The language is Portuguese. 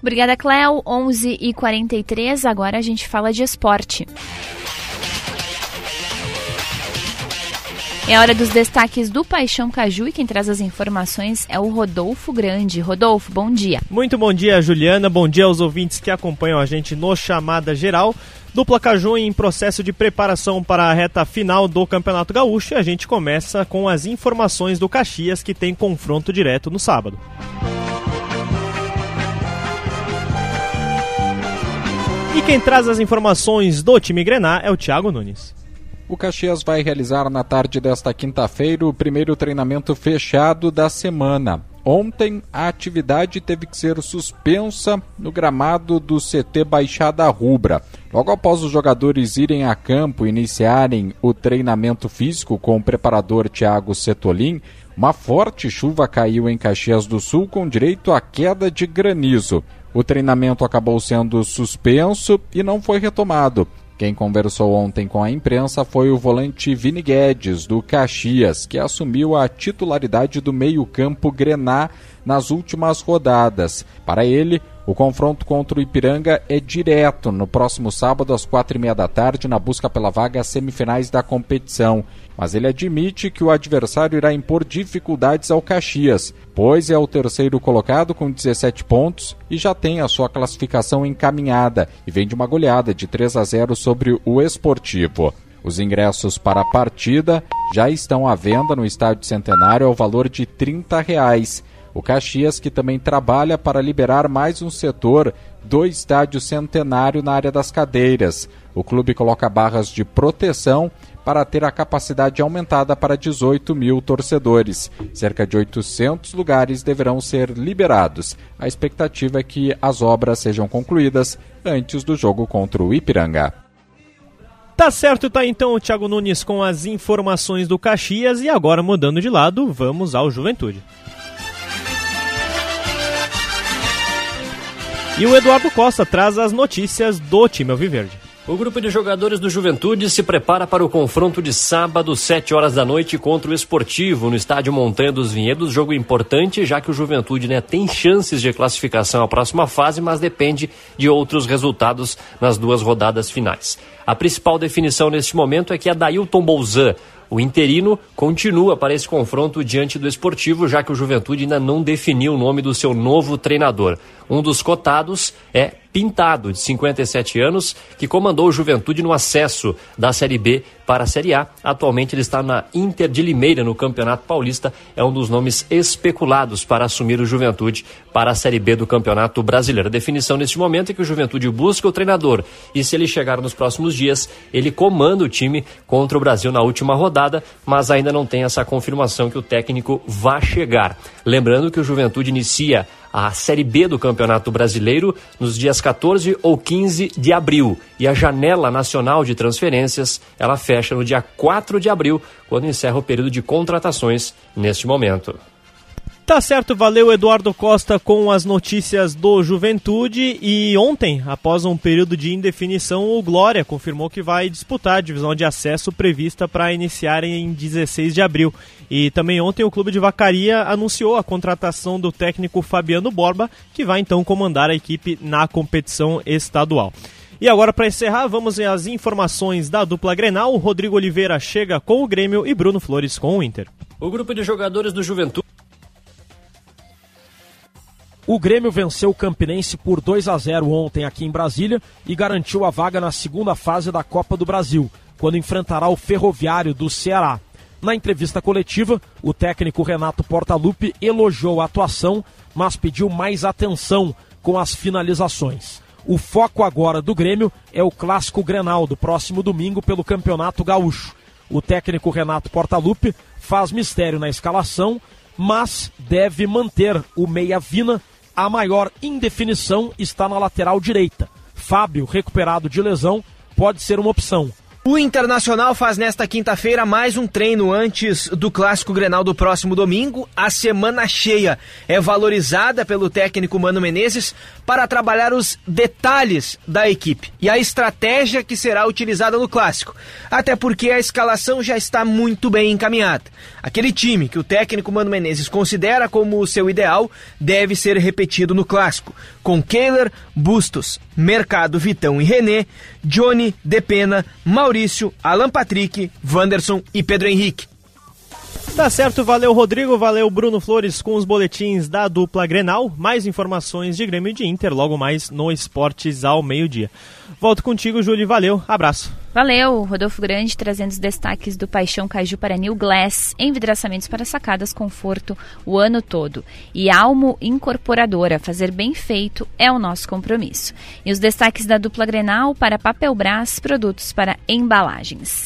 Obrigada, Cléo. 11 e 43 agora a gente fala de esporte. É hora dos destaques do Paixão Caju e quem traz as informações é o Rodolfo Grande. Rodolfo, bom dia. Muito bom dia, Juliana. Bom dia aos ouvintes que acompanham a gente no Chamada Geral. Dupla Caju em processo de preparação para a reta final do Campeonato Gaúcho e a gente começa com as informações do Caxias que tem confronto direto no sábado. E quem traz as informações do time Grená é o Thiago Nunes. O Caxias vai realizar na tarde desta quinta-feira o primeiro treinamento fechado da semana. Ontem, a atividade teve que ser suspensa no gramado do CT Baixada Rubra. Logo após os jogadores irem a campo e iniciarem o treinamento físico com o preparador Thiago Setolin, uma forte chuva caiu em Caxias do Sul com direito à queda de granizo. O treinamento acabou sendo suspenso e não foi retomado. Quem conversou ontem com a imprensa foi o volante Vini Guedes, do Caxias, que assumiu a titularidade do meio-campo Grená nas últimas rodadas. Para ele, o confronto contra o Ipiranga é direto no próximo sábado às quatro e meia da tarde na busca pela vaga às semifinais da competição. Mas ele admite que o adversário irá impor dificuldades ao Caxias, pois é o terceiro colocado com 17 pontos e já tem a sua classificação encaminhada e vem de uma goleada de 3 a 0 sobre o Esportivo. Os ingressos para a partida já estão à venda no Estádio Centenário ao valor de 30 reais. O Caxias, que também trabalha para liberar mais um setor do estádio centenário na área das cadeiras. O clube coloca barras de proteção para ter a capacidade aumentada para 18 mil torcedores. Cerca de 800 lugares deverão ser liberados. A expectativa é que as obras sejam concluídas antes do jogo contra o Ipiranga. Tá certo, tá então o Thiago Nunes com as informações do Caxias e agora mudando de lado, vamos ao Juventude. E o Eduardo Costa traz as notícias do time Alviverde. O grupo de jogadores do Juventude se prepara para o confronto de sábado, 7 horas da noite, contra o Esportivo, no estádio Montanha dos Vinhedos. Jogo importante, já que o Juventude né, tem chances de classificação à próxima fase, mas depende de outros resultados nas duas rodadas finais. A principal definição neste momento é que a Dailton Bolzan, o interino continua para esse confronto diante do esportivo, já que o Juventude ainda não definiu o nome do seu novo treinador. Um dos cotados é Pintado, de 57 anos, que comandou o Juventude no acesso da Série B para a Série A. Atualmente ele está na Inter de Limeira, no Campeonato Paulista. É um dos nomes especulados para assumir o Juventude para a Série B do Campeonato Brasileiro. A definição neste momento é que o Juventude busca o treinador e, se ele chegar nos próximos dias, ele comanda o time contra o Brasil na última rodada, mas ainda não tem essa confirmação que o técnico vai chegar. Lembrando que o Juventude inicia a Série B do Campeonato Brasileiro nos dias 14 ou 15 de abril. E a janela nacional de transferências, ela fecha no dia 4 de abril, quando encerra o período de contratações neste momento. Tá certo, valeu Eduardo Costa com as notícias do Juventude e ontem, após um período de indefinição, o Glória confirmou que vai disputar a divisão de acesso prevista para iniciar em 16 de abril. E também ontem o clube de Vacaria anunciou a contratação do técnico Fabiano Borba, que vai então comandar a equipe na competição estadual. E agora, para encerrar, vamos as informações da dupla Grenal. Rodrigo Oliveira chega com o Grêmio e Bruno Flores com o Inter. O grupo de jogadores do Juventude o Grêmio venceu o Campinense por 2 a 0 ontem aqui em Brasília e garantiu a vaga na segunda fase da Copa do Brasil, quando enfrentará o Ferroviário do Ceará. Na entrevista coletiva, o técnico Renato Portaluppi elogiou a atuação, mas pediu mais atenção com as finalizações. O foco agora do Grêmio é o clássico Grenal do próximo domingo pelo Campeonato Gaúcho. O técnico Renato Portaluppi faz mistério na escalação, mas deve manter o meia Vina a maior indefinição está na lateral direita. Fábio, recuperado de lesão, pode ser uma opção. O Internacional faz nesta quinta-feira mais um treino antes do clássico Grenal do próximo domingo. A semana cheia é valorizada pelo técnico Mano Menezes para trabalhar os detalhes da equipe e a estratégia que será utilizada no clássico. Até porque a escalação já está muito bem encaminhada. Aquele time que o técnico Mano Menezes considera como o seu ideal deve ser repetido no clássico com Kehler, Bustos, Mercado, Vitão e René, Johnny, Depena, Maurício, Alan Patrick, Wanderson e Pedro Henrique. Tá certo, valeu Rodrigo, valeu Bruno Flores com os boletins da dupla Grenal. Mais informações de Grêmio e de Inter logo mais no Esportes ao meio-dia. Volto contigo, Júlio, valeu, abraço. Valeu, Rodolfo Grande trazendo os destaques do Paixão Caju para New Glass, envidraçamentos para sacadas conforto o ano todo. E Almo Incorporadora, fazer bem feito é o nosso compromisso. E os destaques da dupla Grenal para Papel Brás, produtos para embalagens.